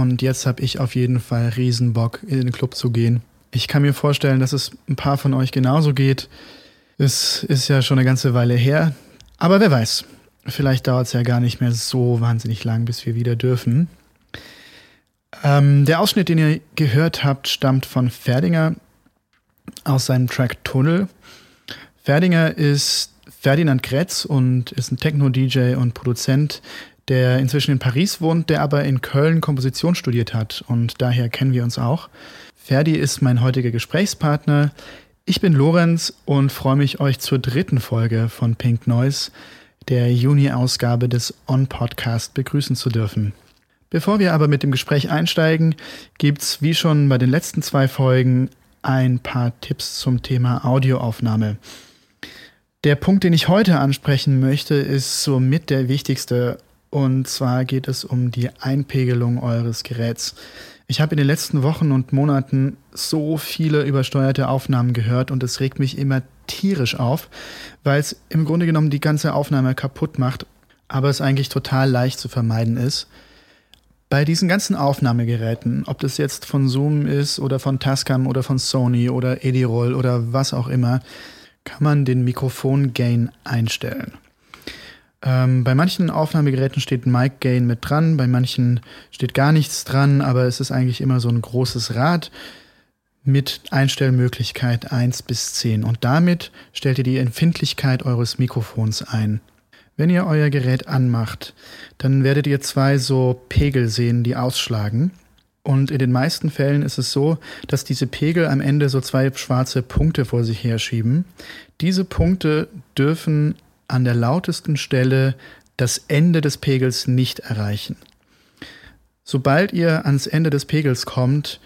und jetzt habe ich auf jeden Fall Riesenbock, in den Club zu gehen. Ich kann mir vorstellen, dass es ein paar von euch genauso geht. Es ist ja schon eine ganze Weile her, aber wer weiß, vielleicht dauert es ja gar nicht mehr so wahnsinnig lang, bis wir wieder dürfen. Ähm, der Ausschnitt, den ihr gehört habt, stammt von Ferdinger aus seinem Track Tunnel. Ferdinger ist Ferdinand Kretz und ist ein Techno-DJ und Produzent, der inzwischen in Paris wohnt, der aber in Köln Komposition studiert hat und daher kennen wir uns auch. Ferdi ist mein heutiger Gesprächspartner. Ich bin Lorenz und freue mich, euch zur dritten Folge von Pink Noise, der Juni-Ausgabe des On-Podcast, begrüßen zu dürfen. Bevor wir aber mit dem Gespräch einsteigen, gibt's wie schon bei den letzten zwei Folgen ein paar Tipps zum Thema Audioaufnahme. Der Punkt, den ich heute ansprechen möchte, ist somit der wichtigste. Und zwar geht es um die Einpegelung eures Geräts. Ich habe in den letzten Wochen und Monaten so viele übersteuerte Aufnahmen gehört und es regt mich immer tierisch auf, weil es im Grunde genommen die ganze Aufnahme kaputt macht, aber es eigentlich total leicht zu vermeiden ist. Bei diesen ganzen Aufnahmegeräten, ob das jetzt von Zoom ist oder von Tascam oder von Sony oder Edirol oder was auch immer, kann man den Mikrofon-Gain einstellen. Ähm, bei manchen Aufnahmegeräten steht Mic Gain mit dran, bei manchen steht gar nichts dran, aber es ist eigentlich immer so ein großes Rad mit Einstellmöglichkeit 1 bis 10 und damit stellt ihr die Empfindlichkeit eures Mikrofons ein. Wenn ihr euer Gerät anmacht, dann werdet ihr zwei so Pegel sehen, die ausschlagen. Und in den meisten Fällen ist es so, dass diese Pegel am Ende so zwei schwarze Punkte vor sich herschieben. Diese Punkte dürfen an der lautesten Stelle das Ende des Pegels nicht erreichen. Sobald ihr ans Ende des Pegels kommt,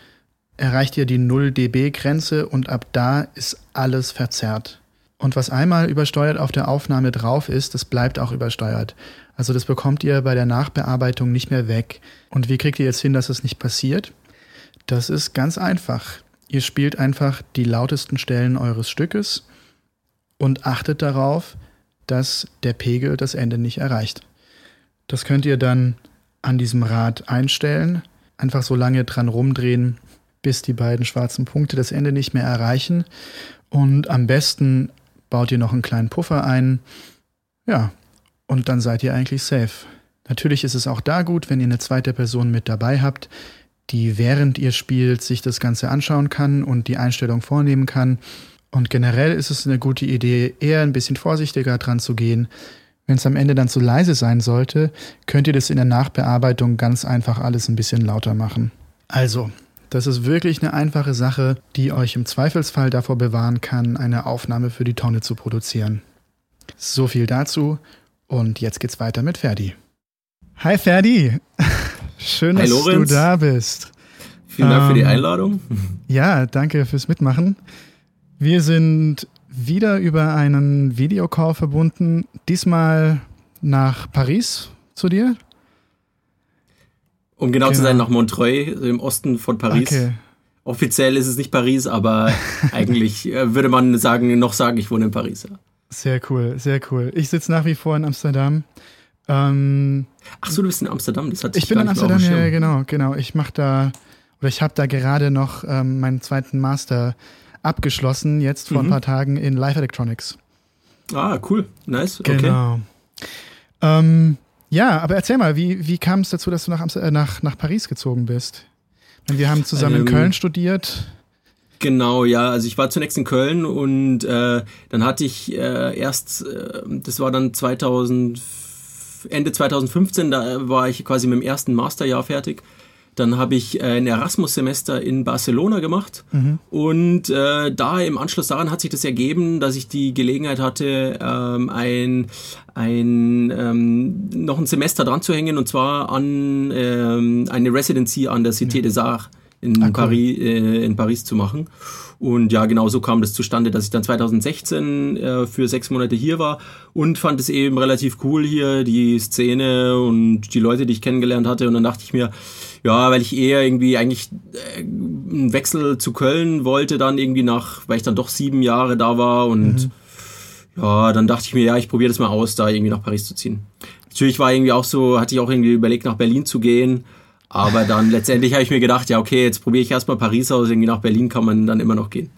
erreicht ihr die 0 dB Grenze und ab da ist alles verzerrt. Und was einmal übersteuert auf der Aufnahme drauf ist, das bleibt auch übersteuert. Also das bekommt ihr bei der Nachbearbeitung nicht mehr weg. Und wie kriegt ihr jetzt hin, dass es nicht passiert? Das ist ganz einfach. Ihr spielt einfach die lautesten Stellen eures Stückes und achtet darauf, dass der Pegel das Ende nicht erreicht. Das könnt ihr dann an diesem Rad einstellen, einfach so lange dran rumdrehen, bis die beiden schwarzen Punkte das Ende nicht mehr erreichen. Und am besten baut ihr noch einen kleinen Puffer ein. Ja, und dann seid ihr eigentlich safe. Natürlich ist es auch da gut, wenn ihr eine zweite Person mit dabei habt, die während ihr spielt sich das Ganze anschauen kann und die Einstellung vornehmen kann. Und generell ist es eine gute Idee, eher ein bisschen vorsichtiger dran zu gehen. Wenn es am Ende dann zu leise sein sollte, könnt ihr das in der Nachbearbeitung ganz einfach alles ein bisschen lauter machen. Also, das ist wirklich eine einfache Sache, die euch im Zweifelsfall davor bewahren kann, eine Aufnahme für die Tonne zu produzieren. So viel dazu und jetzt geht's weiter mit Ferdi. Hi Ferdi, schön, Hi, dass Lorenz. du da bist. Vielen Dank für die Ähm, Einladung. Ja, danke fürs Mitmachen. Wir sind wieder über einen Videocall verbunden, diesmal nach Paris zu dir. Um genau, zu genau. sein, nach Montreuil, im Osten von Paris. Okay. Offiziell ist es nicht Paris, aber eigentlich äh, würde man sagen, noch sagen, ich wohne in Paris. Ja. Sehr cool, sehr cool. Ich sitze nach wie vor in Amsterdam. Ähm, Ach so, du bist in Amsterdam, das hat ich bin in Amsterdam, ja, genau, genau. Ich mache da, oder ich habe da gerade noch ähm, meinen zweiten Master abgeschlossen, jetzt vor ein Mhm. paar Tagen in Live Electronics. Ah, cool, nice, okay. Genau. Ähm, ja, aber erzähl mal, wie, wie kam es dazu, dass du nach, äh, nach, nach Paris gezogen bist? Wir haben zusammen in Ähm, Köln studiert. Genau, ja, also ich war zunächst in Köln und äh, dann hatte ich äh, erst, äh, das war dann 2000, Ende 2015, da war ich quasi mit dem ersten Masterjahr fertig. Dann habe ich äh, ein Erasmus-Semester in Barcelona gemacht. Und äh, da im Anschluss daran hat sich das ergeben, dass ich die Gelegenheit hatte, ähm, ein, ein ähm, noch ein Semester dran zu hängen. Und zwar an ähm, eine Residency an der Cité des Arts in, Ah, cool. Paris, äh, in Paris zu machen. Und ja, genau so kam das zustande, dass ich dann 2016 äh, für sechs Monate hier war und fand es eben relativ cool hier, die Szene und die Leute, die ich kennengelernt hatte. Und dann dachte ich mir, ja, weil ich eher irgendwie eigentlich äh, einen Wechsel zu Köln wollte, dann irgendwie nach, weil ich dann doch sieben Jahre da war und ja, dann dachte ich mir, ja, ich probiere das mal aus, da irgendwie nach Paris zu ziehen. Natürlich war irgendwie auch so, hatte ich auch irgendwie überlegt, nach Berlin zu gehen, Aber dann letztendlich habe ich mir gedacht, ja, okay, jetzt probiere ich erstmal Paris aus, irgendwie nach Berlin kann man dann immer noch gehen.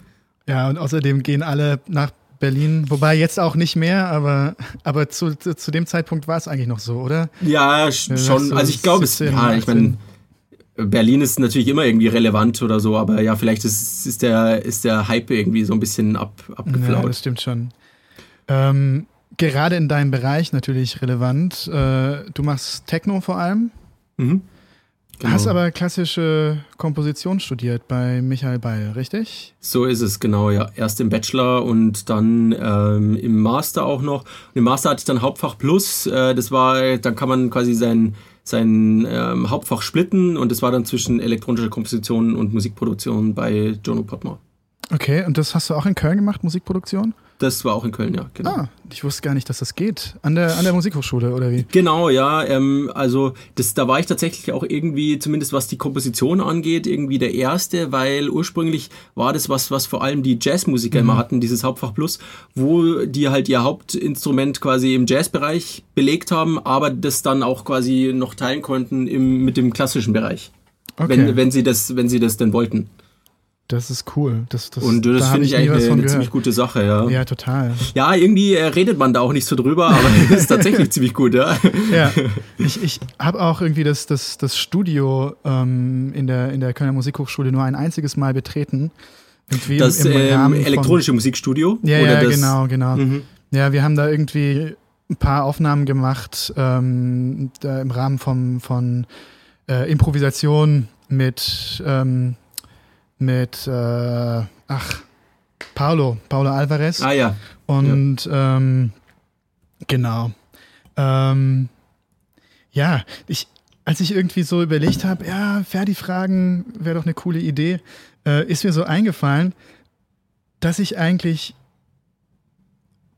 Ja, und außerdem gehen alle nach Berlin, wobei jetzt auch nicht mehr, aber, aber zu, zu, zu dem Zeitpunkt war es eigentlich noch so, oder? Ja, schon. Also ich glaube, es, ja, ich meine, Berlin ist natürlich immer irgendwie relevant oder so, aber ja, vielleicht ist, ist, der, ist der Hype irgendwie so ein bisschen ab, abgeflaut. Ja, das stimmt schon. Ähm, gerade in deinem Bereich natürlich relevant. Äh, du machst Techno vor allem. Mhm. Genau. Hast aber klassische Komposition studiert bei Michael Beil, richtig? So ist es, genau, ja. Erst im Bachelor und dann ähm, im Master auch noch. Und Im Master hatte ich dann Hauptfach Plus. Äh, das war, dann kann man quasi sein, sein ähm, Hauptfach splitten und das war dann zwischen elektronischer Komposition und Musikproduktion bei Jono Potmore. Okay, und das hast du auch in Köln gemacht, Musikproduktion? Das war auch in Köln, ja. Genau. Ah, ich wusste gar nicht, dass das geht. An der, an der Musikhochschule, oder wie? Genau, ja. Ähm, also das, da war ich tatsächlich auch irgendwie, zumindest was die Komposition angeht, irgendwie der Erste, weil ursprünglich war das was, was vor allem die Jazzmusiker mhm. immer hatten, dieses Hauptfach Plus, wo die halt ihr Hauptinstrument quasi im Jazzbereich belegt haben, aber das dann auch quasi noch teilen konnten im, mit dem klassischen Bereich. Okay. Wenn, wenn, sie das, wenn sie das denn wollten. Das ist cool. Das, das, und das da finde ich eigentlich eine, eine ziemlich gute Sache, ja. Ja, total. Ja, irgendwie äh, redet man da auch nicht so drüber, aber es ist tatsächlich ziemlich gut, ja. Ja, ich, ich habe auch irgendwie das, das, das Studio ähm, in, der, in der Kölner Musikhochschule nur ein einziges Mal betreten. Irgendwie das im, im ähm, elektronische Musikstudio? Ja, ja genau, genau. Mhm. Ja, wir haben da irgendwie ein paar Aufnahmen gemacht ähm, im Rahmen vom, von äh, Improvisation mit ähm, mit, äh, ach, Paulo, Paulo Alvarez. Ah ja. Und ja. Ähm, genau. Ähm, ja, ich, als ich irgendwie so überlegt habe, ja, Ferdi-Fragen wäre doch eine coole Idee, äh, ist mir so eingefallen, dass ich eigentlich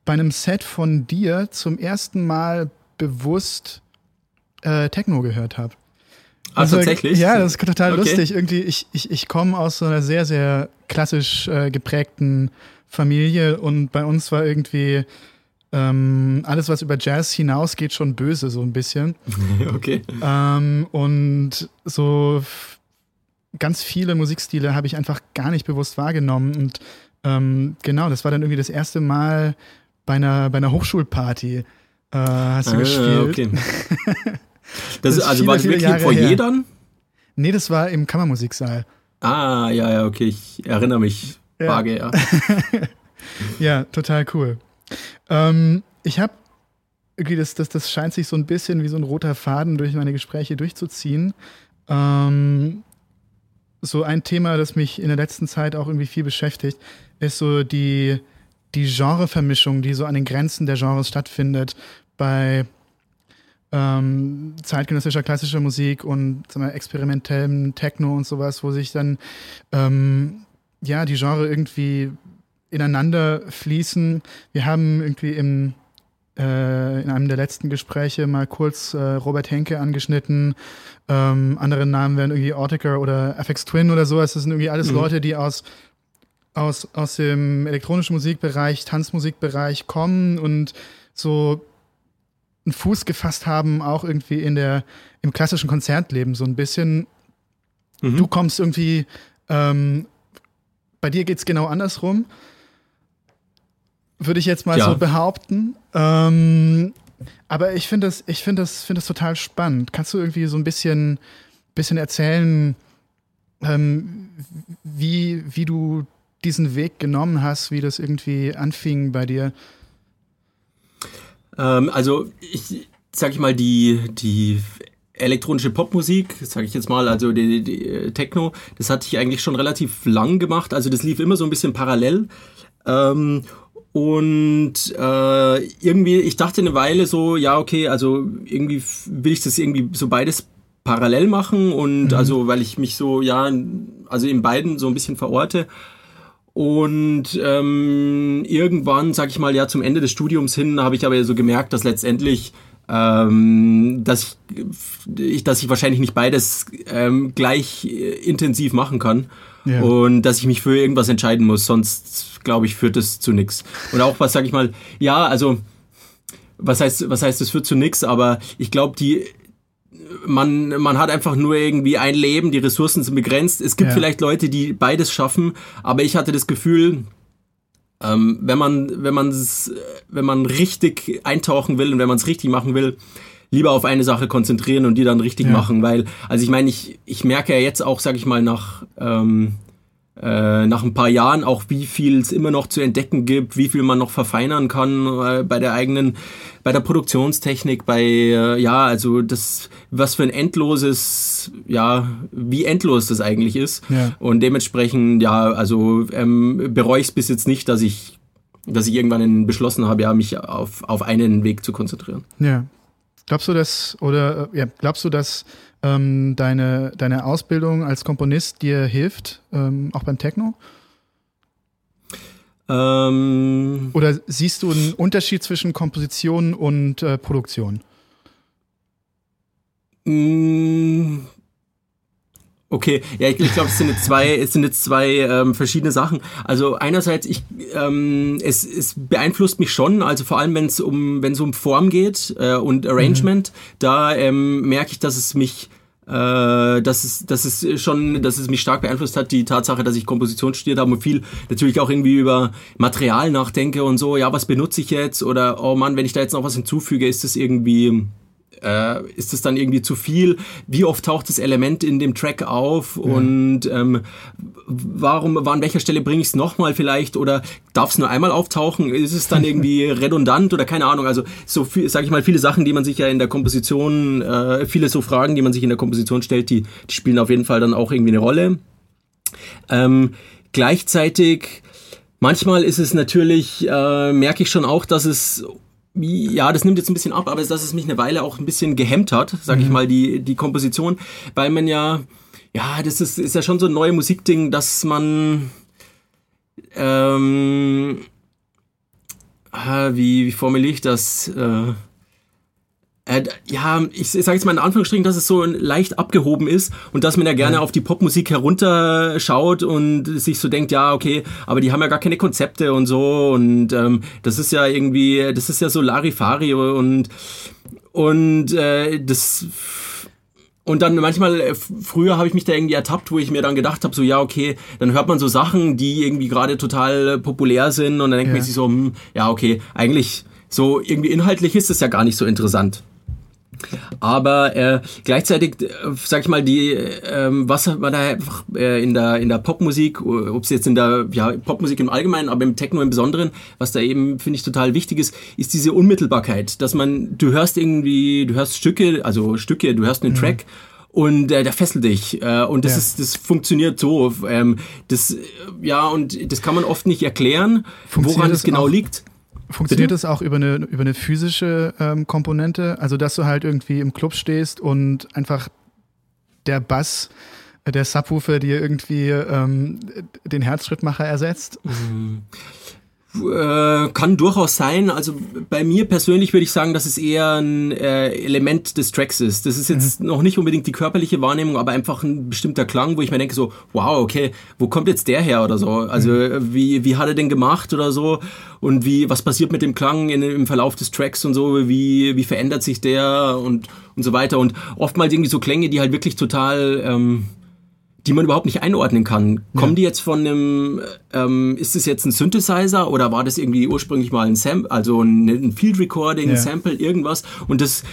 bei einem Set von dir zum ersten Mal bewusst äh, Techno gehört habe. Ah, also, tatsächlich? Ja, das ist total okay. lustig. Irgendwie, ich, ich, ich komme aus so einer sehr, sehr klassisch äh, geprägten Familie und bei uns war irgendwie ähm, alles, was über Jazz hinausgeht, schon böse, so ein bisschen. okay. Ähm, und so ganz viele Musikstile habe ich einfach gar nicht bewusst wahrgenommen. Und ähm, genau, das war dann irgendwie das erste Mal bei einer, bei einer Hochschulparty. Äh, hast du ah, gespielt. Okay. Das, das also war das wirklich im Foyer dann? Nee, das war im Kammermusiksaal. Ah, ja, ja, okay, ich erinnere mich ja. vage, ja. ja, total cool. Ähm, ich habe das, das, das scheint sich so ein bisschen wie so ein roter Faden durch meine Gespräche durchzuziehen. Ähm, so ein Thema, das mich in der letzten Zeit auch irgendwie viel beschäftigt, ist so die, die Genrevermischung, die so an den Grenzen der Genres stattfindet. Bei ähm, zeitgenössischer klassischer Musik und wir, experimentellem Techno und sowas, wo sich dann ähm, ja die Genre irgendwie ineinander fließen. Wir haben irgendwie im äh, in einem der letzten Gespräche mal kurz äh, Robert Henke angeschnitten. Ähm, andere Namen wären irgendwie Ortiker oder FX Twin oder sowas. Das sind irgendwie alles mhm. Leute, die aus aus, aus dem elektronischen Musikbereich, Tanzmusikbereich kommen und so einen Fuß gefasst haben, auch irgendwie in der, im klassischen Konzertleben so ein bisschen. Mhm. Du kommst irgendwie, ähm, bei dir geht es genau andersrum. Würde ich jetzt mal ja. so behaupten. Ähm, aber ich finde das, ich finde das, finde das total spannend. Kannst du irgendwie so ein bisschen, bisschen erzählen, ähm, wie, wie du diesen Weg genommen hast, wie das irgendwie anfing bei dir? Ähm, also ich sag ich mal, die, die elektronische Popmusik, sage ich jetzt mal, also die, die äh, Techno, das hatte ich eigentlich schon relativ lang gemacht. Also das lief immer so ein bisschen parallel. Ähm, und äh, irgendwie, ich dachte eine Weile so, ja, okay, also irgendwie will ich das irgendwie so beides parallel machen und mhm. also, weil ich mich so, ja, also in beiden so ein bisschen verorte. Und ähm, irgendwann, sag ich mal, ja, zum Ende des Studiums hin, habe ich aber so gemerkt, dass letztendlich ähm, dass ich, dass ich wahrscheinlich nicht beides ähm, gleich äh, intensiv machen kann ja. und dass ich mich für irgendwas entscheiden muss, sonst glaube ich führt das zu nichts. Und auch was sag ich mal, ja, also was heißt was heißt das führt zu nichts, aber ich glaube die man, man hat einfach nur irgendwie ein Leben, die Ressourcen sind begrenzt. Es gibt ja. vielleicht Leute, die beides schaffen, aber ich hatte das Gefühl, ähm, wenn man, wenn man wenn man richtig eintauchen will und wenn man es richtig machen will, lieber auf eine Sache konzentrieren und die dann richtig ja. machen, weil, also ich meine, ich, ich merke ja jetzt auch, sag ich mal, nach, ähm, äh, nach ein paar Jahren auch, wie viel es immer noch zu entdecken gibt, wie viel man noch verfeinern kann äh, bei der eigenen, bei der Produktionstechnik, bei, äh, ja, also das, was für ein endloses, ja, wie endlos das eigentlich ist. Ja. Und dementsprechend, ja, also ähm, bereue ich es bis jetzt nicht, dass ich dass ich irgendwann beschlossen habe, ja, mich auf, auf einen Weg zu konzentrieren. Ja. Glaubst du, dass, oder ja, glaubst du, dass ähm, deine, deine Ausbildung als Komponist dir hilft, ähm, auch beim Techno? Ähm, Oder siehst du einen Unterschied zwischen Komposition und äh, Produktion? Okay, ja, ich, ich glaube, es sind jetzt zwei, es sind jetzt zwei ähm, verschiedene Sachen. Also einerseits, ich, ähm, es, es beeinflusst mich schon, also vor allem wenn es um, wenn es um Form geht äh, und Arrangement, mhm. da ähm, merke ich, dass es mich äh, dass es, dass es schon, dass es mich stark beeinflusst hat, die Tatsache, dass ich Komposition studiert habe und viel natürlich auch irgendwie über Material nachdenke und so, ja, was benutze ich jetzt? Oder oh Mann, wenn ich da jetzt noch was hinzufüge, ist das irgendwie äh, ist es dann irgendwie zu viel? Wie oft taucht das Element in dem Track auf? Ja. Und ähm, warum, an welcher Stelle bringe ich es nochmal vielleicht? Oder darf es nur einmal auftauchen? Ist es dann irgendwie redundant oder keine Ahnung? Also so viel, sage ich mal, viele Sachen, die man sich ja in der Komposition, äh, viele so Fragen, die man sich in der Komposition stellt, die, die spielen auf jeden Fall dann auch irgendwie eine Rolle. Ähm, gleichzeitig Manchmal ist es natürlich, äh, merke ich schon auch, dass es ja, das nimmt jetzt ein bisschen ab, aber dass es mich eine Weile auch ein bisschen gehemmt hat, sag mhm. ich mal, die, die Komposition, weil man ja, ja, das ist, ist ja schon so ein neues Musikding, dass man, ähm, ah, wie, wie formuliere ich das? Äh, äh, ja, ich sage jetzt mal in Anführungsstrichen, dass es so leicht abgehoben ist und dass man ja gerne ja. auf die Popmusik herunterschaut und sich so denkt, ja, okay, aber die haben ja gar keine Konzepte und so und ähm, das ist ja irgendwie, das ist ja so Larifari und und äh, das und dann manchmal, äh, früher habe ich mich da irgendwie ertappt, wo ich mir dann gedacht habe, so ja, okay, dann hört man so Sachen, die irgendwie gerade total populär sind und dann denkt ja. man sich so, hm, ja, okay, eigentlich so irgendwie inhaltlich ist es ja gar nicht so interessant. Aber äh, gleichzeitig, äh, sag ich mal, die, äh, was man da einfach äh, in der in der Popmusik, ob es jetzt in der ja, Popmusik im Allgemeinen, aber im Techno im Besonderen, was da eben finde ich total wichtig ist, ist diese Unmittelbarkeit, dass man, du hörst irgendwie, du hörst Stücke, also Stücke, du hörst einen mhm. Track und äh, der fesselt dich äh, und das ja. ist das funktioniert so ähm, das ja und das kann man oft nicht erklären woran es genau liegt Funktioniert das auch über eine, über eine physische ähm, Komponente? Also, dass du halt irgendwie im Club stehst und einfach der Bass, äh, der Subwoofer dir irgendwie ähm, den Herzschrittmacher ersetzt? Äh, kann durchaus sein. Also bei mir persönlich würde ich sagen, dass es eher ein äh, Element des Tracks ist. Das ist jetzt mhm. noch nicht unbedingt die körperliche Wahrnehmung, aber einfach ein bestimmter Klang, wo ich mir denke so, wow, okay, wo kommt jetzt der her oder so? Also mhm. wie, wie hat er denn gemacht oder so? Und wie, was passiert mit dem Klang in, im Verlauf des Tracks und so? Wie, wie verändert sich der und, und so weiter? Und oftmals irgendwie so Klänge, die halt wirklich total... Ähm, die man überhaupt nicht einordnen kann. Kommen ja. die jetzt von einem, ähm, ist es jetzt ein Synthesizer oder war das irgendwie ursprünglich mal ein Sample, also ein, Field Recording, ja. ein Sample, irgendwas? Und das,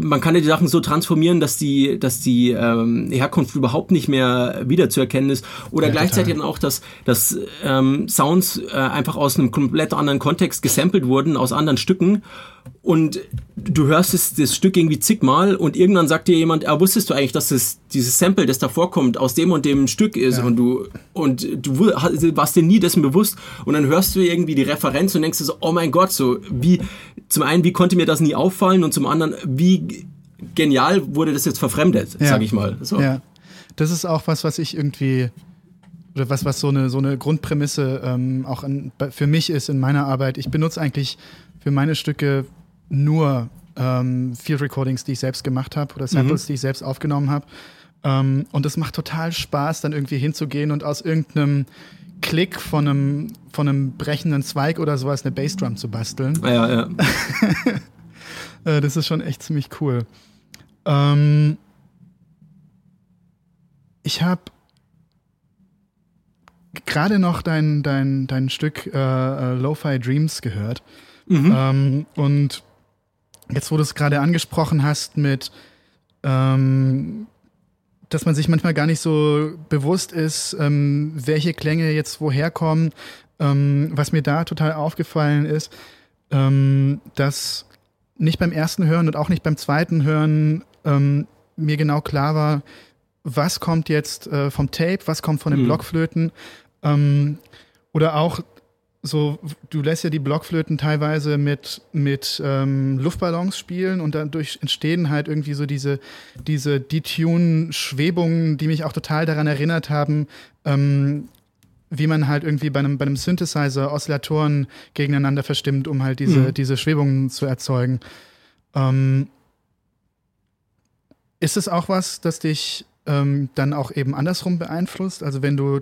man kann ja die Sachen so transformieren, dass die, dass die ähm, Herkunft überhaupt nicht mehr wiederzuerkennen ist. Oder ja, gleichzeitig total. dann auch, dass, dass ähm, Sounds äh, einfach aus einem komplett anderen Kontext gesampelt wurden, aus anderen Stücken und du hörst es, das Stück irgendwie zigmal und irgendwann sagt dir jemand, ah, wusstest du eigentlich, dass das, dieses Sample, das da vorkommt, aus dem und dem Stück ist ja. und du, und du warst dir nie dessen bewusst und dann hörst du irgendwie die Referenz und denkst so, oh mein Gott, so, wie, zum einen, wie konnte mir das nie auffallen und zum anderen, wie genial wurde das jetzt verfremdet, ja. sag ich mal. So. Ja, das ist auch was, was ich irgendwie oder was, was so eine, so eine Grundprämisse ähm, auch in, für mich ist in meiner Arbeit. Ich benutze eigentlich für meine Stücke nur ähm, Field Recordings, die ich selbst gemacht habe oder Samples, mhm. die ich selbst aufgenommen habe. Ähm, und es macht total Spaß, dann irgendwie hinzugehen und aus irgendeinem Klick von einem, von einem brechenden Zweig oder sowas eine Bassdrum zu basteln. Ja, ja. Äh, das ist schon echt ziemlich cool. Ähm, ich habe gerade noch dein, dein, dein Stück äh, äh, Lo-Fi Dreams gehört. Mhm. Ähm, und jetzt, wo du es gerade angesprochen hast mit, ähm, dass man sich manchmal gar nicht so bewusst ist, ähm, welche Klänge jetzt woher kommen, ähm, was mir da total aufgefallen ist, ähm, dass nicht beim ersten Hören und auch nicht beim zweiten Hören ähm, mir genau klar war, was kommt jetzt äh, vom Tape, was kommt von den mhm. Blockflöten. Ähm, oder auch so, du lässt ja die Blockflöten teilweise mit, mit ähm, Luftballons spielen und dadurch entstehen halt irgendwie so diese, diese Detune-Schwebungen, die mich auch total daran erinnert haben, ähm, wie man halt irgendwie bei einem, bei einem Synthesizer Oszillatoren gegeneinander verstimmt, um halt diese, mhm. diese Schwebungen zu erzeugen. Ähm, ist es auch was, das dich ähm, dann auch eben andersrum beeinflusst? Also wenn du,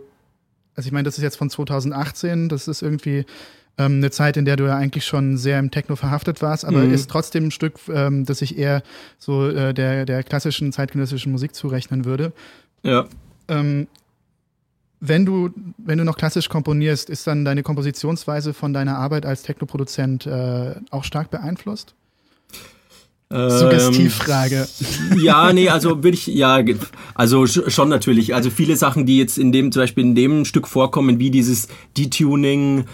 also ich meine, das ist jetzt von 2018, das ist irgendwie ähm, eine Zeit, in der du ja eigentlich schon sehr im Techno verhaftet warst, aber mhm. ist trotzdem ein Stück, ähm, das ich eher so äh, der, der klassischen zeitgenössischen Musik zurechnen würde. Ja. Ähm, wenn du, wenn du noch klassisch komponierst, ist dann deine Kompositionsweise von deiner Arbeit als Technoproduzent äh, auch stark beeinflusst? Suggestivfrage. Ähm, ja, nee, also würde ich, ja, also schon natürlich. Also viele Sachen, die jetzt in dem, zum Beispiel in dem Stück vorkommen, wie dieses Detuning,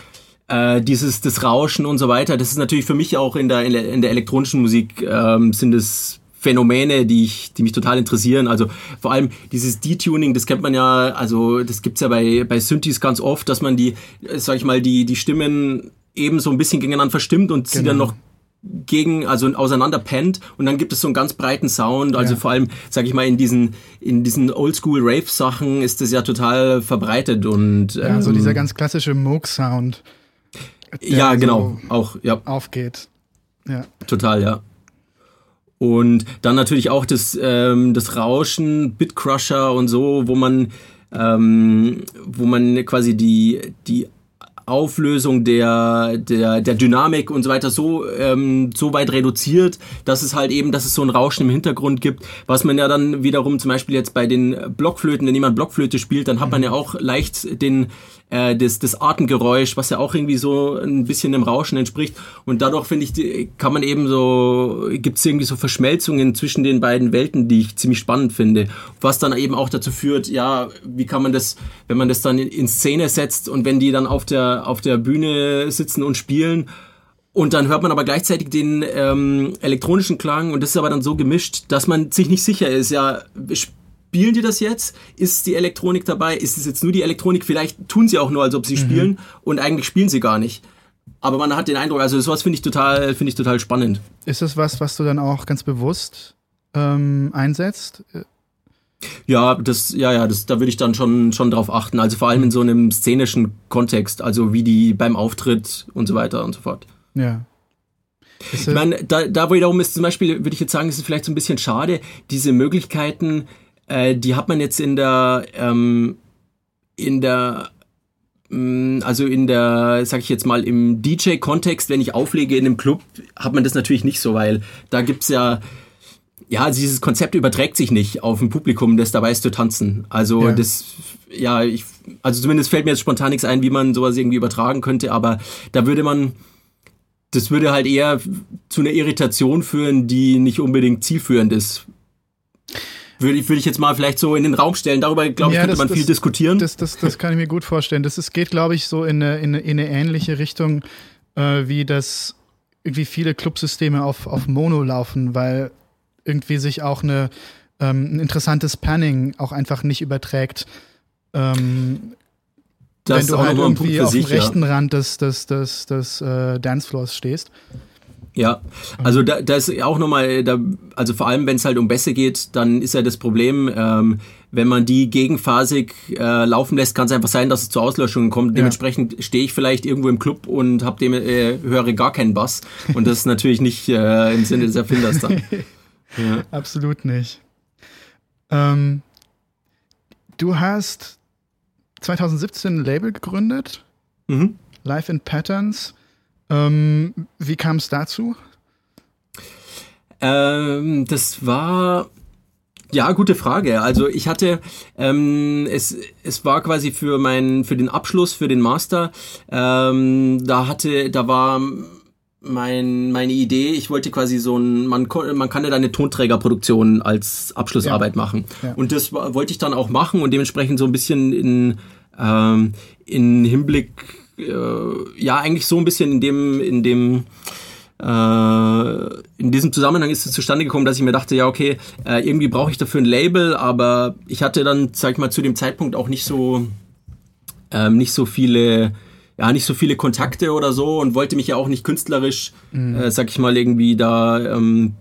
äh, dieses, das Rauschen und so weiter, das ist natürlich für mich auch in der, in der elektronischen Musik, ähm, sind es Phänomene, die ich, die mich total interessieren. Also vor allem dieses Detuning, das kennt man ja, also das gibt's ja bei, bei Synthes ganz oft, dass man die, sag ich mal, die, die Stimmen eben so ein bisschen gegeneinander verstimmt und genau. sie dann genau. noch gegen, also auseinander pennt und dann gibt es so einen ganz breiten Sound. Also ja. vor allem, sag ich mal, in diesen, in diesen Oldschool-Rave-Sachen ist das ja total verbreitet und. Ja, ähm, so dieser ganz klassische Moog-Sound. Ja, genau, so auch, ja. Aufgeht. Ja. Total, ja. Und dann natürlich auch das, ähm, das Rauschen, Bitcrusher und so, wo man, ähm, wo man quasi die, die Auflösung der, der, der Dynamik und so weiter so, ähm, so weit reduziert, dass es halt eben, dass es so ein Rauschen im Hintergrund gibt, was man ja dann wiederum zum Beispiel jetzt bei den Blockflöten, wenn jemand Blockflöte spielt, dann hat man ja auch leicht den, äh, das, das Atemgeräusch, was ja auch irgendwie so ein bisschen dem Rauschen entspricht. Und dadurch finde ich, kann man eben so, gibt es irgendwie so Verschmelzungen zwischen den beiden Welten, die ich ziemlich spannend finde. Was dann eben auch dazu führt, ja, wie kann man das, wenn man das dann in, in Szene setzt und wenn die dann auf der, auf der Bühne sitzen und spielen, und dann hört man aber gleichzeitig den ähm, elektronischen Klang und das ist aber dann so gemischt, dass man sich nicht sicher ist. Ja, spielen die das jetzt? Ist die Elektronik dabei? Ist es jetzt nur die Elektronik? Vielleicht tun sie auch nur, als ob sie mhm. spielen und eigentlich spielen sie gar nicht. Aber man hat den Eindruck, also sowas finde ich total, finde ich total spannend. Ist das was, was du dann auch ganz bewusst ähm, einsetzt? Ja, das, ja, ja, das, da würde ich dann schon, schon drauf achten. Also vor allem in so einem szenischen Kontext, also wie die beim Auftritt und so weiter und so fort. Ja. Ich meine, da, da wiederum ist zum Beispiel, würde ich jetzt sagen, ist es vielleicht so ein bisschen schade, diese Möglichkeiten, äh, die hat man jetzt in der, ähm, in der mm, also in der, sag ich jetzt mal, im DJ-Kontext, wenn ich auflege in einem Club, hat man das natürlich nicht so, weil da gibt's ja, ja, also dieses Konzept überträgt sich nicht auf ein Publikum, das dabei ist zu tanzen. Also ja. das, ja, ich, also zumindest fällt mir jetzt spontan nichts ein, wie man sowas irgendwie übertragen könnte, aber da würde man, das würde halt eher zu einer Irritation führen, die nicht unbedingt zielführend ist würde ich, würde ich jetzt mal vielleicht so in den Raum stellen. Darüber, glaube ich, ja, könnte das, man das, viel diskutieren. Das, das, das kann ich mir gut vorstellen. Das ist, geht, glaube ich, so in eine, in eine, in eine ähnliche Richtung, äh, wie das irgendwie viele Clubsysteme auf, auf Mono laufen, weil irgendwie sich auch eine, ähm, ein interessantes Panning auch einfach nicht überträgt. Ähm, wenn du halt irgendwie auf sich, dem rechten ja. Rand des, des, des, des äh, Dancefloors stehst. Ja, also da, da ist auch nochmal, da, also vor allem wenn es halt um Bässe geht, dann ist ja das Problem, ähm, wenn man die gegenphasig äh, laufen lässt, kann es einfach sein, dass es zu Auslöschungen kommt. Ja. Dementsprechend stehe ich vielleicht irgendwo im Club und hab dem, äh, höre gar keinen Bass. Und das ist natürlich nicht äh, im Sinne des Erfinders dann. Ja. Absolut nicht. Ähm, du hast 2017 ein Label gegründet, mhm. Life in Patterns. Ähm, wie kam es dazu? Ähm, das war ja, gute Frage. Also ich hatte, ähm, es, es war quasi für mein, für den Abschluss, für den Master, ähm, da hatte, da war mein, meine Idee, ich wollte quasi so ein, man, man kann ja da eine Tonträgerproduktion als Abschlussarbeit ja. machen. Ja. Und das wollte ich dann auch machen und dementsprechend so ein bisschen in, ähm, in Hinblick, äh, ja, eigentlich so ein bisschen in dem, in dem, äh, in diesem Zusammenhang ist es zustande gekommen, dass ich mir dachte, ja, okay, äh, irgendwie brauche ich dafür ein Label, aber ich hatte dann, sag ich mal, zu dem Zeitpunkt auch nicht so, ähm, nicht so viele, ja, nicht so viele Kontakte oder so und wollte mich ja auch nicht künstlerisch, mhm. äh, sag ich mal, irgendwie da ähm,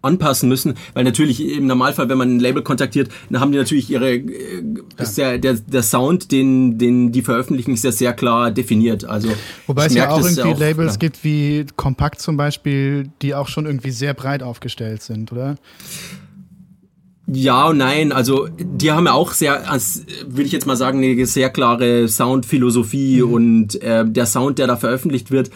anpassen müssen, weil natürlich im Normalfall, wenn man ein Label kontaktiert, dann haben die natürlich ihre, äh, ist der, der, der Sound, den, den die veröffentlichen, ist ja sehr klar definiert. Also Wobei es ja auch irgendwie auch, Labels ja. gibt wie Kompakt zum Beispiel, die auch schon irgendwie sehr breit aufgestellt sind, oder? Ja und nein, also die haben ja auch sehr, als, will ich jetzt mal sagen, eine sehr klare Soundphilosophie mhm. und äh, der Sound, der da veröffentlicht wird,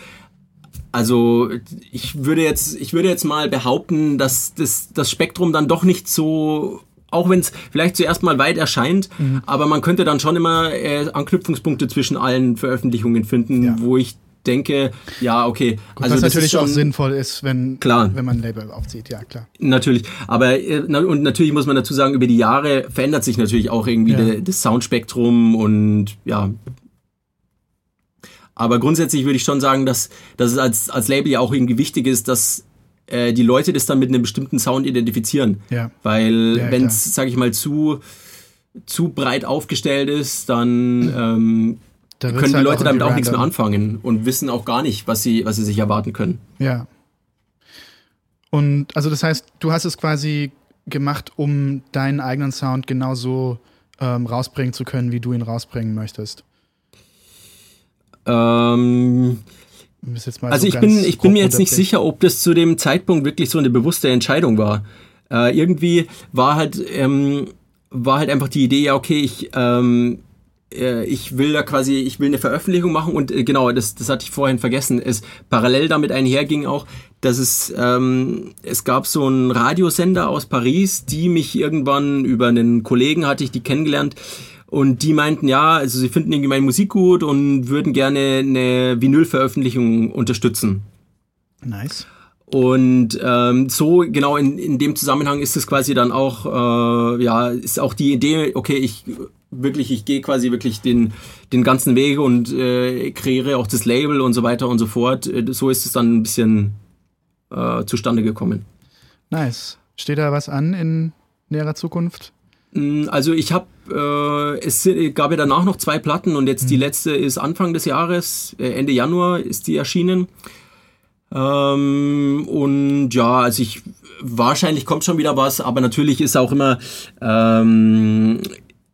also ich würde jetzt, ich würde jetzt mal behaupten, dass das, das Spektrum dann doch nicht so auch wenn es vielleicht zuerst mal weit erscheint, mhm. aber man könnte dann schon immer äh, Anknüpfungspunkte zwischen allen Veröffentlichungen finden, ja. wo ich denke, ja, okay. Gut, also was natürlich schon, auch sinnvoll ist, wenn, klar. wenn man ein Label aufzieht, ja klar. Natürlich, aber äh, und natürlich muss man dazu sagen, über die Jahre verändert sich natürlich auch irgendwie ja. de, das Soundspektrum und ja, aber grundsätzlich würde ich schon sagen, dass, dass es als, als Label ja auch irgendwie wichtig ist, dass äh, die Leute das dann mit einem bestimmten Sound identifizieren. Ja. Weil ja, wenn es, sage ich mal, zu, zu breit aufgestellt ist, dann ähm, da können die halt Leute damit auch nichts mehr anfangen und wissen auch gar nicht, was sie, was sie sich erwarten können. Ja. Und also das heißt, du hast es quasi gemacht, um deinen eigenen Sound genauso ähm, rausbringen zu können, wie du ihn rausbringen möchtest. Ähm, also so ich bin, ich bin mir jetzt nicht sicher, ob das zu dem Zeitpunkt wirklich so eine bewusste Entscheidung war. Äh, irgendwie war halt, ähm, war halt einfach die Idee, ja, okay, ich, ähm, äh, ich will da quasi, ich will eine Veröffentlichung machen und äh, genau, das, das hatte ich vorhin vergessen. Es parallel damit einherging auch, dass es, ähm, es gab so einen Radiosender aus Paris, die mich irgendwann über einen Kollegen hatte ich die kennengelernt und die meinten, ja, also sie finden irgendwie meine Musik gut und würden gerne eine Vinyl-Veröffentlichung unterstützen. Nice. Und ähm, so genau in, in dem Zusammenhang ist es quasi dann auch, äh, ja, ist auch die Idee, okay, ich wirklich, ich gehe quasi wirklich den, den ganzen Weg und äh, kreiere auch das Label und so weiter und so fort. Äh, so ist es dann ein bisschen äh, zustande gekommen. Nice. Steht da was an in näherer Zukunft? Mm, also ich habe, äh, es gab ja danach noch zwei Platten und jetzt mhm. die letzte ist Anfang des Jahres, äh, Ende Januar ist die erschienen. Ähm, und ja, also ich wahrscheinlich kommt schon wieder was, aber natürlich ist auch immer ähm,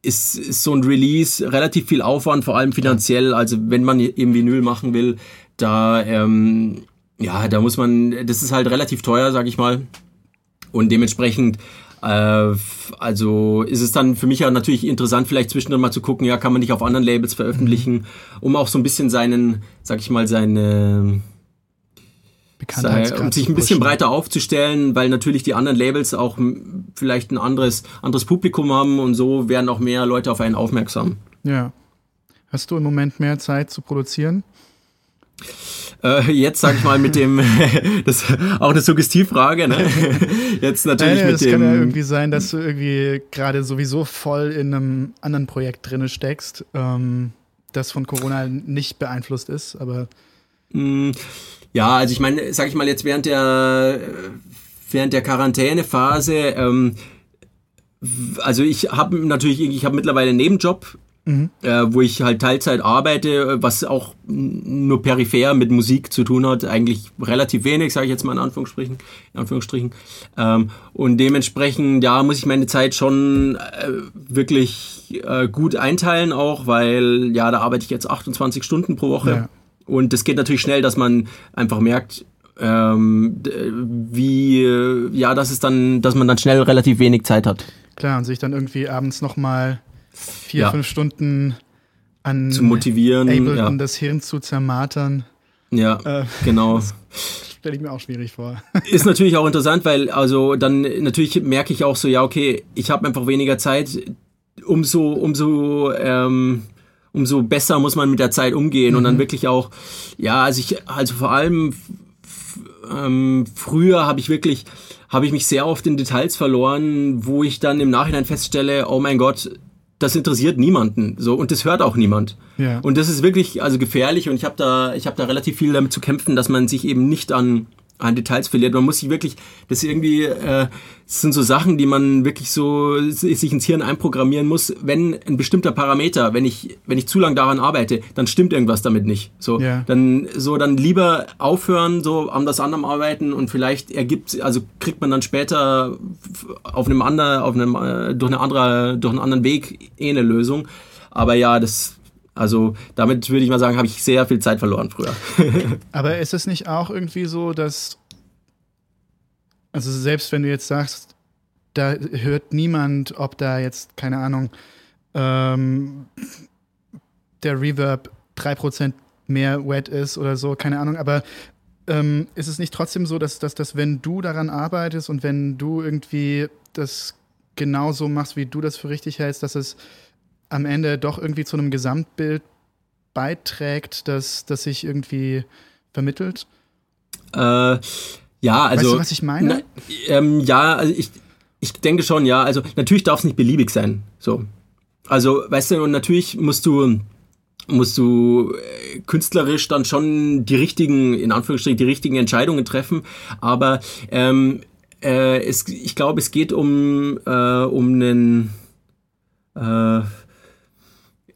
ist, ist so ein Release relativ viel Aufwand, vor allem finanziell. Also wenn man eben Vinyl machen will, da ähm, ja, da muss man, das ist halt relativ teuer, sag ich mal. Und dementsprechend äh, also ist es dann für mich ja natürlich interessant, vielleicht zwischendurch mal zu gucken, ja, kann man nicht auf anderen Labels veröffentlichen, um auch so ein bisschen seinen, sag ich mal, seine um sich ein bisschen breiter aufzustellen, weil natürlich die anderen Labels auch vielleicht ein anderes, anderes Publikum haben und so werden auch mehr Leute auf einen aufmerksam. Ja. Hast du im Moment mehr Zeit zu produzieren? Äh, jetzt sag ich mal mit dem, das ist auch eine Suggestivfrage, ne? Jetzt natürlich Nein, mit dem. Es kann ja irgendwie sein, dass du irgendwie gerade sowieso voll in einem anderen Projekt drinne steckst, ähm, das von Corona nicht beeinflusst ist, aber. Mm, ja, also ich meine, sag ich mal jetzt während der während der Quarantänephase, ähm, also ich habe natürlich, ich habe mittlerweile einen Nebenjob Mhm. Äh, wo ich halt Teilzeit arbeite, was auch nur peripher mit Musik zu tun hat, eigentlich relativ wenig, sage ich jetzt mal in Anführungsstrichen. In Anführungsstrichen. Ähm, und dementsprechend, ja, muss ich meine Zeit schon äh, wirklich äh, gut einteilen auch, weil ja, da arbeite ich jetzt 28 Stunden pro Woche. Ja. Und das geht natürlich schnell, dass man einfach merkt, ähm, wie, ja, dass es dann, dass man dann schnell relativ wenig Zeit hat. Klar, und sich dann irgendwie abends nochmal vier, ja. fünf Stunden an zu motivieren, Ableton ja. das Hirn zu zermartern. Ja, äh, genau. stelle ich mir auch schwierig vor. Ist natürlich auch interessant, weil also dann natürlich merke ich auch so, ja, okay, ich habe einfach weniger Zeit, umso, umso, ähm, umso besser muss man mit der Zeit umgehen mhm. und dann mhm. wirklich auch, ja, also ich, also vor allem ähm, früher habe ich wirklich, habe ich mich sehr oft in Details verloren, wo ich dann im Nachhinein feststelle, oh mein Gott, das interessiert niemanden so und das hört auch niemand. Ja. Und das ist wirklich also gefährlich und ich habe da ich habe da relativ viel damit zu kämpfen, dass man sich eben nicht an an Details verliert. Man muss sich wirklich, das irgendwie, äh, das sind so Sachen, die man wirklich so sich ins Hirn einprogrammieren muss. Wenn ein bestimmter Parameter, wenn ich, wenn ich zu lange daran arbeite, dann stimmt irgendwas damit nicht. So, ja. dann, so, dann lieber aufhören, so an das andere arbeiten und vielleicht ergibt, also kriegt man dann später auf einem anderen, auf einem, äh, durch eine andere, durch einen anderen Weg eh eine Lösung. Aber ja, das, also damit würde ich mal sagen, habe ich sehr viel Zeit verloren früher. Aber ist es nicht auch irgendwie so, dass, also selbst wenn du jetzt sagst, da hört niemand, ob da jetzt, keine Ahnung, ähm, der Reverb 3% mehr wet ist oder so, keine Ahnung, aber ähm, ist es nicht trotzdem so, dass, dass, dass wenn du daran arbeitest und wenn du irgendwie das genauso machst, wie du das für richtig hältst, dass es am Ende doch irgendwie zu einem Gesamtbild beiträgt, das, das sich irgendwie vermittelt? Äh, ja, also. Weißt du, was ich meine? Na, ähm, ja, also ich, ich denke schon, ja. Also natürlich darf es nicht beliebig sein. So. Also, weißt du, und natürlich musst du musst du äh, künstlerisch dann schon die richtigen, in Anführungsstrichen, die richtigen Entscheidungen treffen. Aber ähm, äh, es, ich glaube, es geht um, äh, um einen äh,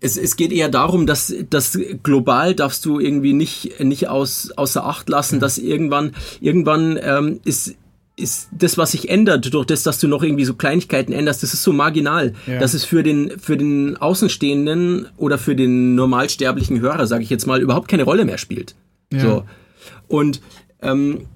es, es geht eher darum, dass, dass global darfst du irgendwie nicht, nicht aus, außer Acht lassen, dass irgendwann, irgendwann ähm, ist, ist das, was sich ändert, durch das, dass du noch irgendwie so Kleinigkeiten änderst, das ist so marginal, ja. dass es für den, für den Außenstehenden oder für den normalsterblichen Hörer, sage ich jetzt mal, überhaupt keine Rolle mehr spielt. Ja. So. Und ähm,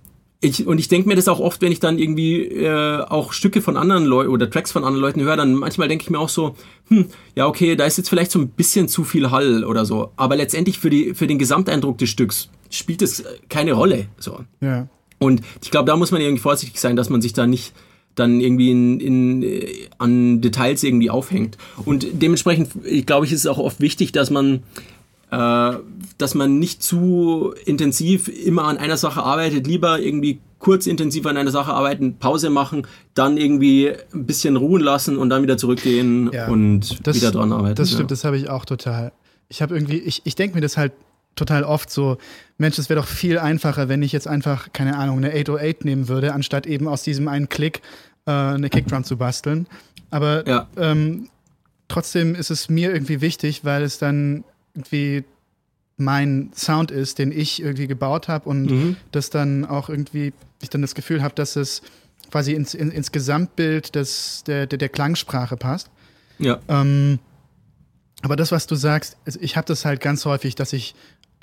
ich, und ich denke mir das auch oft, wenn ich dann irgendwie äh, auch Stücke von anderen Leuten oder Tracks von anderen Leuten höre, dann manchmal denke ich mir auch so, hm, ja, okay, da ist jetzt vielleicht so ein bisschen zu viel Hall oder so. Aber letztendlich für, die, für den Gesamteindruck des Stücks spielt es keine Rolle. So. Ja. Und ich glaube, da muss man irgendwie vorsichtig sein, dass man sich da nicht dann irgendwie in, in, äh, an Details irgendwie aufhängt. Und dementsprechend, ich glaube ich, ist es auch oft wichtig, dass man äh, dass man nicht zu intensiv immer an einer Sache arbeitet, lieber irgendwie kurz intensiv an einer Sache arbeiten, Pause machen, dann irgendwie ein bisschen ruhen lassen und dann wieder zurückgehen ja, und das, wieder dran arbeiten. Das stimmt, ja. das habe ich auch total. Ich habe irgendwie, ich, ich denke mir das halt total oft so, Mensch, es wäre doch viel einfacher, wenn ich jetzt einfach, keine Ahnung, eine 808 nehmen würde, anstatt eben aus diesem einen Klick äh, eine Kickdrum zu basteln. Aber ja. ähm, trotzdem ist es mir irgendwie wichtig, weil es dann irgendwie mein Sound ist, den ich irgendwie gebaut habe und mhm. das dann auch irgendwie, ich dann das Gefühl habe, dass es quasi ins, in, ins Gesamtbild des, der, der, der Klangsprache passt. Ja. Ähm, aber das, was du sagst, also ich habe das halt ganz häufig, dass ich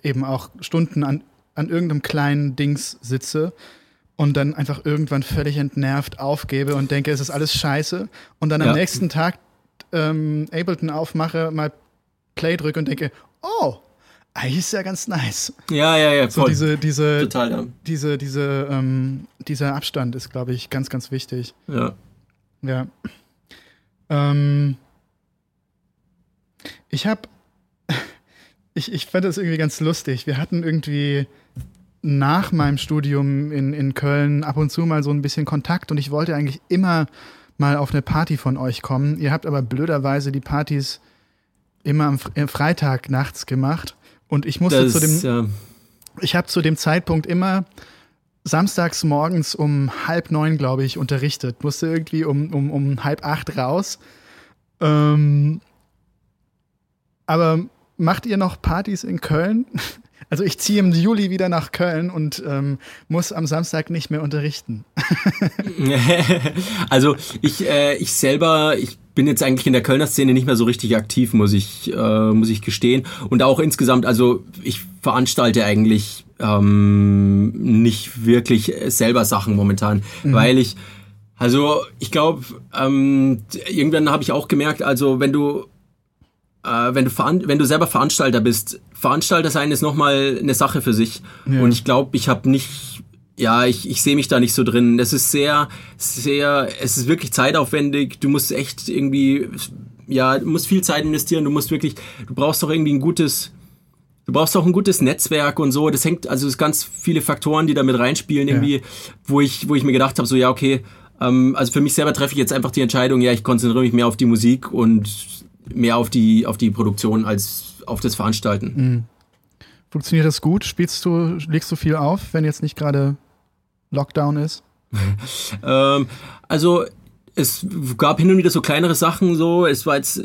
eben auch Stunden an, an irgendeinem kleinen Dings sitze und dann einfach irgendwann völlig entnervt aufgebe und denke, es ist alles scheiße und dann ja. am nächsten Tag ähm, Ableton aufmache, mal Play drücke und denke, oh, eigentlich ist ja ganz nice. Ja, ja, ja, voll. So diese, diese, Total, ja. diese, diese, ähm, dieser Abstand ist, glaube ich, ganz, ganz wichtig. Ja. Ja. Ähm, ich habe, ich, ich fand das irgendwie ganz lustig. Wir hatten irgendwie nach meinem Studium in, in Köln ab und zu mal so ein bisschen Kontakt und ich wollte eigentlich immer mal auf eine Party von euch kommen. Ihr habt aber blöderweise die Partys immer am Freitag nachts gemacht. Und ich musste das, zu dem, ja. ich habe zu dem Zeitpunkt immer samstags morgens um halb neun, glaube ich, unterrichtet. Musste irgendwie um, um, um halb acht raus. Ähm, aber macht ihr noch Partys in Köln? Also ich ziehe im Juli wieder nach Köln und ähm, muss am Samstag nicht mehr unterrichten. also ich, äh, ich selber, ich bin jetzt eigentlich in der Kölner Szene nicht mehr so richtig aktiv, muss ich, äh, muss ich gestehen. Und auch insgesamt, also ich veranstalte eigentlich ähm, nicht wirklich selber Sachen momentan, mhm. weil ich, also ich glaube, ähm, irgendwann habe ich auch gemerkt, also wenn du äh, wenn du wenn du selber Veranstalter bist, Veranstalter sein ist nochmal eine Sache für sich. Ja. Und ich glaube, ich habe nicht ja, ich, ich sehe mich da nicht so drin. Es ist sehr, sehr, es ist wirklich zeitaufwendig. Du musst echt irgendwie, ja, du musst viel Zeit investieren. Du musst wirklich, du brauchst doch irgendwie ein gutes, du brauchst auch ein gutes Netzwerk und so. Das hängt, also es ganz viele Faktoren, die da mit reinspielen, irgendwie, ja. wo ich, wo ich mir gedacht habe, so ja, okay, ähm, also für mich selber treffe ich jetzt einfach die Entscheidung, ja, ich konzentriere mich mehr auf die Musik und mehr auf die, auf die Produktion als auf das Veranstalten. Mhm. Funktioniert das gut? Spielst du, legst du viel auf, wenn jetzt nicht gerade Lockdown ist? ähm, also es gab hin und wieder so kleinere Sachen so. Es war jetzt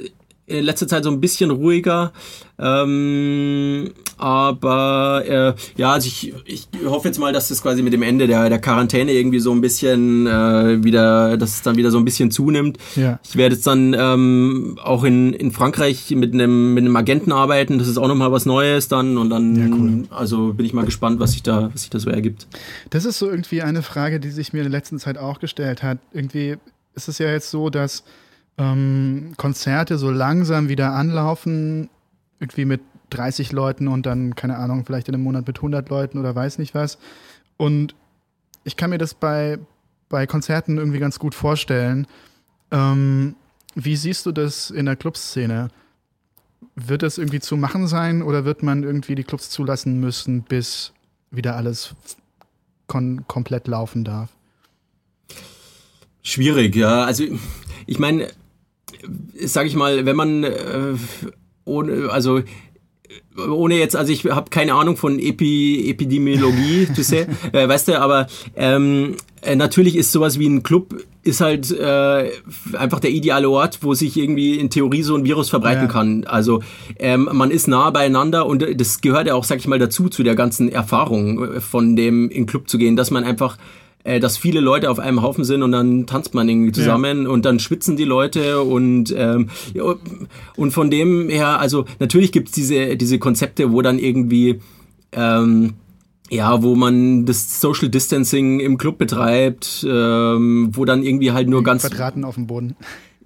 in letzter Zeit so ein bisschen ruhiger. Ähm, aber äh, ja, also ich, ich hoffe jetzt mal, dass das quasi mit dem Ende der, der Quarantäne irgendwie so ein bisschen äh, wieder, dass es dann wieder so ein bisschen zunimmt. Ja. Ich werde jetzt dann ähm, auch in, in Frankreich mit einem, mit einem Agenten arbeiten. Das ist auch nochmal was Neues dann. Und dann, ja, cool. also bin ich mal gespannt, was sich da, was sich da so ergibt. Das ist so irgendwie eine Frage, die sich mir in der letzten Zeit auch gestellt hat. Irgendwie ist es ja jetzt so, dass ähm, Konzerte so langsam wieder anlaufen, irgendwie mit 30 Leuten und dann, keine Ahnung, vielleicht in einem Monat mit 100 Leuten oder weiß nicht was. Und ich kann mir das bei, bei Konzerten irgendwie ganz gut vorstellen. Ähm, wie siehst du das in der Clubszene? Wird das irgendwie zu machen sein oder wird man irgendwie die Clubs zulassen müssen, bis wieder alles komplett laufen darf? Schwierig, ja. Also ich meine, sag ich mal, wenn man äh, ohne, also ohne jetzt, also ich habe keine Ahnung von Epi, Epidemiologie, tu sais, äh, weißt du, aber ähm, äh, natürlich ist sowas wie ein Club ist halt äh, einfach der ideale Ort, wo sich irgendwie in Theorie so ein Virus verbreiten ja. kann. Also ähm, man ist nah beieinander und das gehört ja auch, sag ich mal, dazu zu der ganzen Erfahrung äh, von dem in Club zu gehen, dass man einfach äh, dass viele Leute auf einem Haufen sind und dann tanzt man irgendwie zusammen ja. und dann schwitzen die Leute und ähm, und von dem her, also natürlich gibt's diese diese Konzepte, wo dann irgendwie ähm, ja, wo man das Social Distancing im Club betreibt, ähm, wo dann irgendwie halt nur ganz Quadraten auf dem Boden.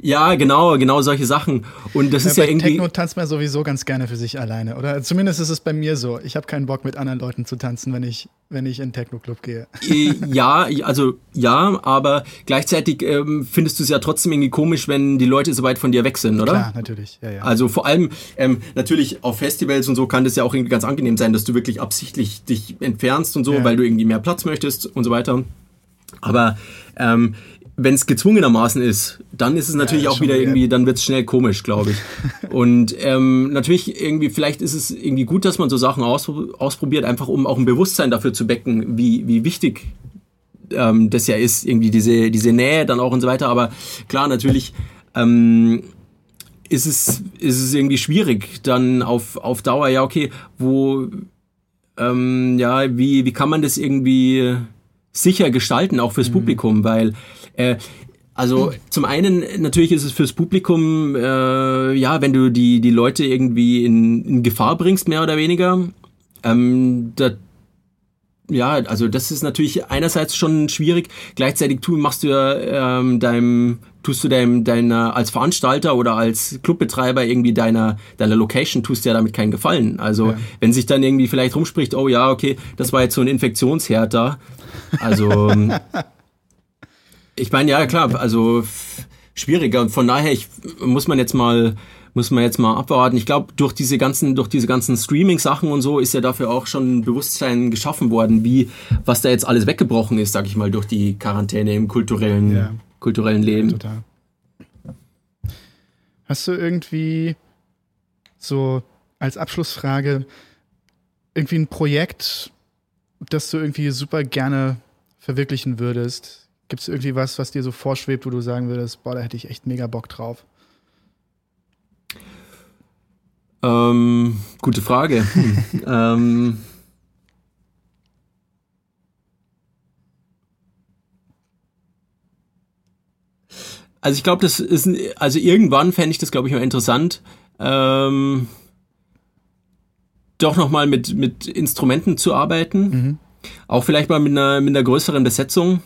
Ja, genau, genau solche Sachen. Und das ja, ist ja irgendwie. Techno tanzt man sowieso ganz gerne für sich alleine. Oder zumindest ist es bei mir so. Ich habe keinen Bock, mit anderen Leuten zu tanzen, wenn ich, wenn ich in Techno-Club gehe. Äh, ja, also ja, aber gleichzeitig ähm, findest du es ja trotzdem irgendwie komisch, wenn die Leute so weit von dir weg sind, oder? Klar, natürlich. Ja, ja. Also vor allem, ähm, natürlich auf Festivals und so kann das ja auch irgendwie ganz angenehm sein, dass du wirklich absichtlich dich entfernst und so, ja. weil du irgendwie mehr Platz möchtest und so weiter. Aber ähm, wenn es gezwungenermaßen ist, dann ist es natürlich ja, auch wieder irgendwie, dann wird es schnell komisch, glaube ich. Und ähm, natürlich irgendwie, vielleicht ist es irgendwie gut, dass man so Sachen aus, ausprobiert, einfach um auch ein Bewusstsein dafür zu wecken, wie, wie wichtig ähm, das ja ist, irgendwie diese, diese Nähe dann auch und so weiter. Aber klar, natürlich ähm, ist, es, ist es irgendwie schwierig, dann auf, auf Dauer, ja, okay, wo, ähm, ja, wie, wie kann man das irgendwie sicher gestalten, auch fürs mhm. Publikum, weil äh, also zum einen natürlich ist es fürs Publikum, äh, ja, wenn du die, die Leute irgendwie in, in Gefahr bringst, mehr oder weniger. Ähm, da, ja, also das ist natürlich einerseits schon schwierig. Gleichzeitig tu, machst du ja ähm, deinem, tust du deinem, deiner als Veranstalter oder als Clubbetreiber irgendwie deiner, deiner Location tust du ja damit keinen Gefallen. Also ja. wenn sich dann irgendwie vielleicht rumspricht, oh ja, okay, das war jetzt so ein Infektionsherd da. Also ich meine, ja, klar, also schwieriger. Und von daher ich, muss man jetzt mal muss man jetzt mal abwarten. Ich glaube, durch diese ganzen, durch diese ganzen Streaming-Sachen und so ist ja dafür auch schon ein Bewusstsein geschaffen worden, wie was da jetzt alles weggebrochen ist, sag ich mal, durch die Quarantäne im kulturellen, ja. kulturellen Leben. Ja, total. Hast du irgendwie so als Abschlussfrage irgendwie ein Projekt, das du irgendwie super gerne verwirklichen würdest? Gibt es irgendwie was, was dir so vorschwebt, wo du sagen würdest, boah, da hätte ich echt mega Bock drauf? Ähm, gute Frage. ähm, also ich glaube, das ist, also irgendwann fände ich das, glaube ich, mal interessant, ähm, doch nochmal mit, mit Instrumenten zu arbeiten. Mhm. Auch vielleicht mal mit einer, mit einer größeren Besetzung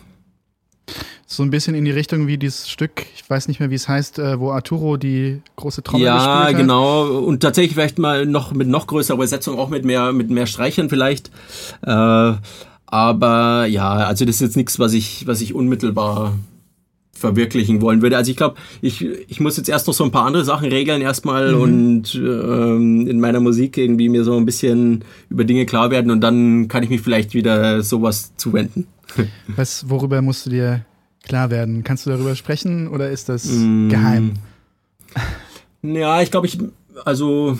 so ein bisschen in die Richtung wie dieses Stück, ich weiß nicht mehr, wie es heißt, äh, wo Arturo die große Trommel ja, gespielt hat. Ja, genau. Und tatsächlich vielleicht mal noch mit noch größerer Übersetzung, auch mit mehr, mit mehr Streichern vielleicht. Äh, Aber ja, also das ist jetzt nichts, was ich, was ich unmittelbar verwirklichen wollen würde. Also ich glaube, ich, ich muss jetzt erst noch so ein paar andere Sachen regeln erstmal mhm. und ähm, in meiner Musik irgendwie mir so ein bisschen über Dinge klar werden und dann kann ich mich vielleicht wieder sowas zuwenden. Was, worüber musst du dir klar werden? Kannst du darüber sprechen oder ist das mm. geheim? Ja, ich glaube, ich, also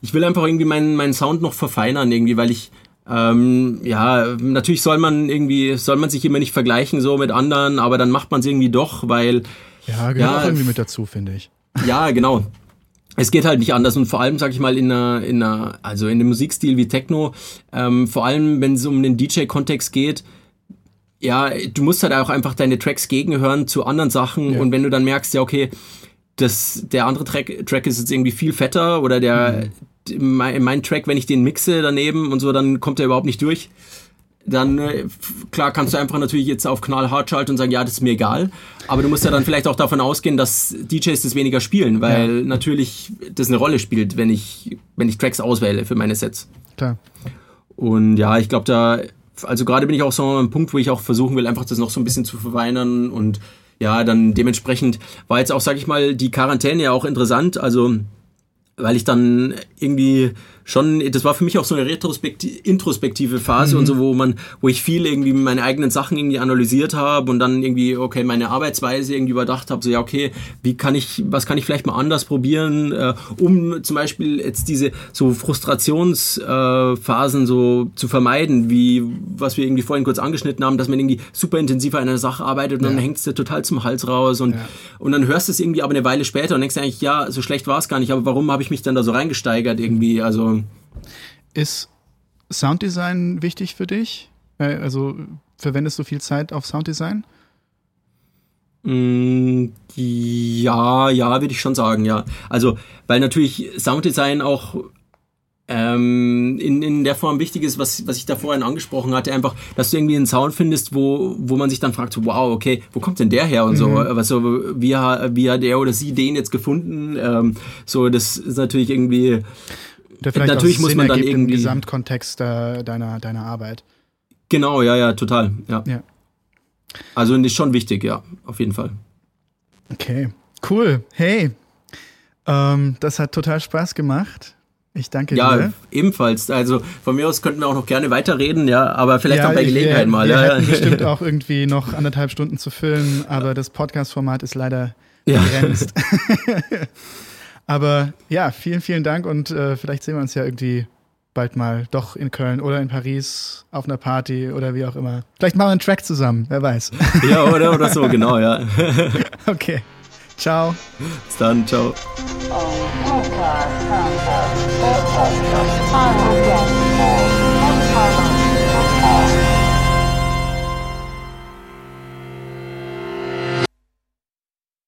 ich will einfach irgendwie meinen, meinen Sound noch verfeinern irgendwie, weil ich ähm, ja, natürlich soll man irgendwie, soll man sich immer nicht vergleichen so mit anderen, aber dann macht man es irgendwie doch, weil. Ja, gehört ja, auch irgendwie mit dazu, finde ich. Ja, genau. Es geht halt nicht anders und vor allem, sag ich mal, in einer, in einer, also in einem Musikstil wie Techno, ähm, vor allem wenn es um den DJ-Kontext geht, ja, du musst halt auch einfach deine Tracks gegenhören zu anderen Sachen ja. und wenn du dann merkst, ja, okay, das, der andere Track, Track ist jetzt irgendwie viel fetter oder der, mhm mein, mein Track, wenn ich den mixe daneben und so, dann kommt er überhaupt nicht durch. Dann, äh, klar, kannst du einfach natürlich jetzt auf knallhart schalten und sagen, ja, das ist mir egal. Aber du musst ja dann vielleicht auch davon ausgehen, dass DJs das weniger spielen, weil ja. natürlich das eine Rolle spielt, wenn ich, wenn ich Tracks auswähle für meine Sets. Klar. Und ja, ich glaube, da, also gerade bin ich auch so an einem Punkt, wo ich auch versuchen will, einfach das noch so ein bisschen zu verweinern und ja, dann dementsprechend war jetzt auch, sag ich mal, die Quarantäne ja auch interessant. Also weil ich dann irgendwie schon, das war für mich auch so eine retrospektive, introspektive Phase mhm. und so, wo man, wo ich viel irgendwie meine eigenen Sachen irgendwie analysiert habe und dann irgendwie, okay, meine Arbeitsweise irgendwie überdacht habe, so ja, okay, wie kann ich, was kann ich vielleicht mal anders probieren, äh, um zum Beispiel jetzt diese so Frustrationsphasen äh, so zu vermeiden, wie was wir irgendwie vorhin kurz angeschnitten haben, dass man irgendwie super intensiv an einer Sache arbeitet und ja. dann hängt es dir total zum Hals raus und, ja. und dann hörst du es irgendwie aber eine Weile später und denkst eigentlich, ja, so schlecht war es gar nicht, aber warum habe ich mich dann da so reingesteigert irgendwie, also ist Sounddesign wichtig für dich? Äh, also verwendest du viel Zeit auf Sounddesign? Mm, ja, ja, würde ich schon sagen, ja. Also, weil natürlich Sounddesign auch ähm, in, in der Form wichtig ist, was, was ich da vorhin angesprochen hatte, einfach, dass du irgendwie einen Sound findest, wo, wo man sich dann fragt, so, wow, okay, wo kommt denn der her und mhm. so, was so, wie, wie hat der oder sie den jetzt gefunden? Ähm, so, das ist natürlich irgendwie der vielleicht Natürlich muss man dann irgendwie im Gesamtkontext äh, deiner, deiner Arbeit. Genau, ja, ja, total. Ja. ja. Also ist schon wichtig, ja, auf jeden Fall. Okay, cool. Hey, ähm, das hat total Spaß gemacht. Ich danke ja, dir. Ja, ebenfalls. Also von mir aus könnten wir auch noch gerne weiterreden, ja, aber vielleicht ja, auch bei Gelegenheit wir, mal. Wir ja, ja. bestimmt auch irgendwie noch anderthalb Stunden zu füllen, aber das Podcast-Format ist leider begrenzt. Aber ja, vielen, vielen Dank und äh, vielleicht sehen wir uns ja irgendwie bald mal doch in Köln oder in Paris auf einer Party oder wie auch immer. Vielleicht machen wir einen Track zusammen, wer weiß. Ja, oder, oder so, genau, ja. okay. Ciao. Bis dann, ciao. Oh,